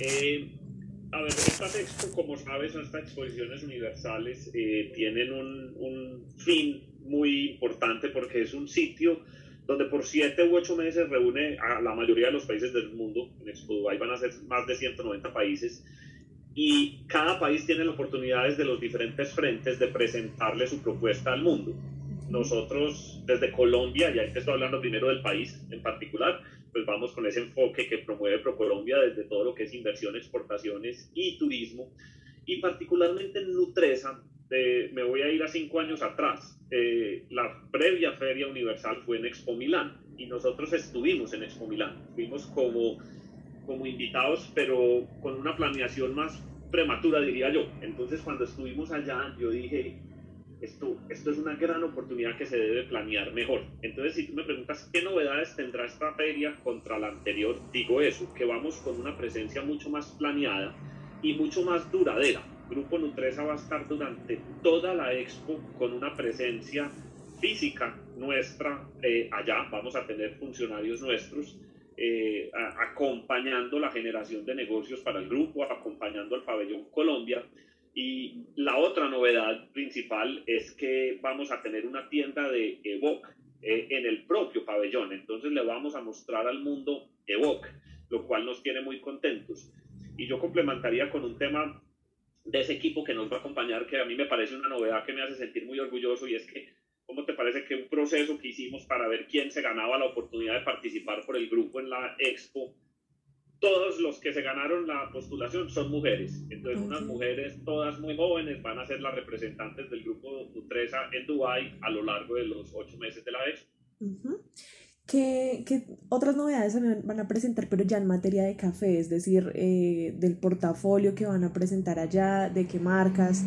Eh, a ver, estas expo, como sabes, estas exposiciones universales eh, tienen un, un, fin muy importante porque es un sitio donde por siete u ocho meses reúne a la mayoría de los países del mundo. En Expo Dubai van a ser más de 190 países y cada país tiene la oportunidad desde los diferentes frentes de presentarle su propuesta al mundo. Nosotros desde Colombia, ya te estoy hablando primero del país en particular, pues vamos con ese enfoque que promueve ProColombia desde todo lo que es inversión, exportaciones y turismo. Y particularmente en Nutresa, me voy a ir a cinco años atrás. Eh, la previa Feria Universal fue en Expo Milán y nosotros estuvimos en Expo Milán. Fuimos como, como invitados, pero con una planeación más prematura, diría yo. Entonces, cuando estuvimos allá, yo dije, esto, es una gran oportunidad que se debe planear mejor. Entonces, si tú me preguntas qué novedades tendrá esta feria contra la anterior, digo eso, que vamos con una presencia mucho más planeada y mucho más duradera. Grupo Nutresa va a estar durante toda la expo con una presencia física nuestra eh, allá. Vamos a tener funcionarios nuestros eh, acompañando la generación de negocios para el grupo, acompañando al pabellón Colombia y la otra novedad principal es que vamos a tener una tienda de Evoque eh, en el propio pabellón. Entonces le vamos a mostrar al mundo Evoque, lo cual nos tiene muy contentos. Y yo complementaría con un tema de ese equipo que nos va a acompañar, que a mí me parece una novedad que me hace sentir muy orgulloso, y es que, ¿cómo te parece que un proceso que hicimos para ver quién se ganaba la oportunidad de participar por el grupo en la expo todos los que se ganaron la postulación son mujeres. Entonces, unas mujeres, todas muy jóvenes, van a ser las representantes del grupo Nutresa en Dubai a lo largo de los ocho meses de la expo. ¿Qué, ¿Qué, otras novedades van a presentar, pero ya en materia de café? Es decir, eh, del portafolio que van a presentar allá, de qué marcas.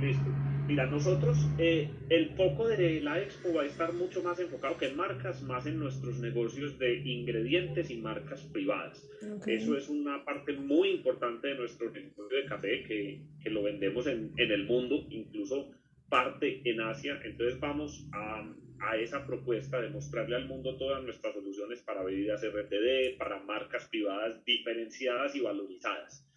Listo. Mira, nosotros, eh, el foco de la expo va a estar mucho más enfocado que en marcas, más en nuestros negocios de ingredientes y marcas privadas. Eso es una parte muy importante de nuestro negocio de café, que, que lo vendemos en, en, el mundo, incluso parte en Asia. Entonces vamos a, a esa propuesta de mostrarle al mundo todas nuestras soluciones para bebidas RTD, para marcas privadas diferenciadas y valorizadas.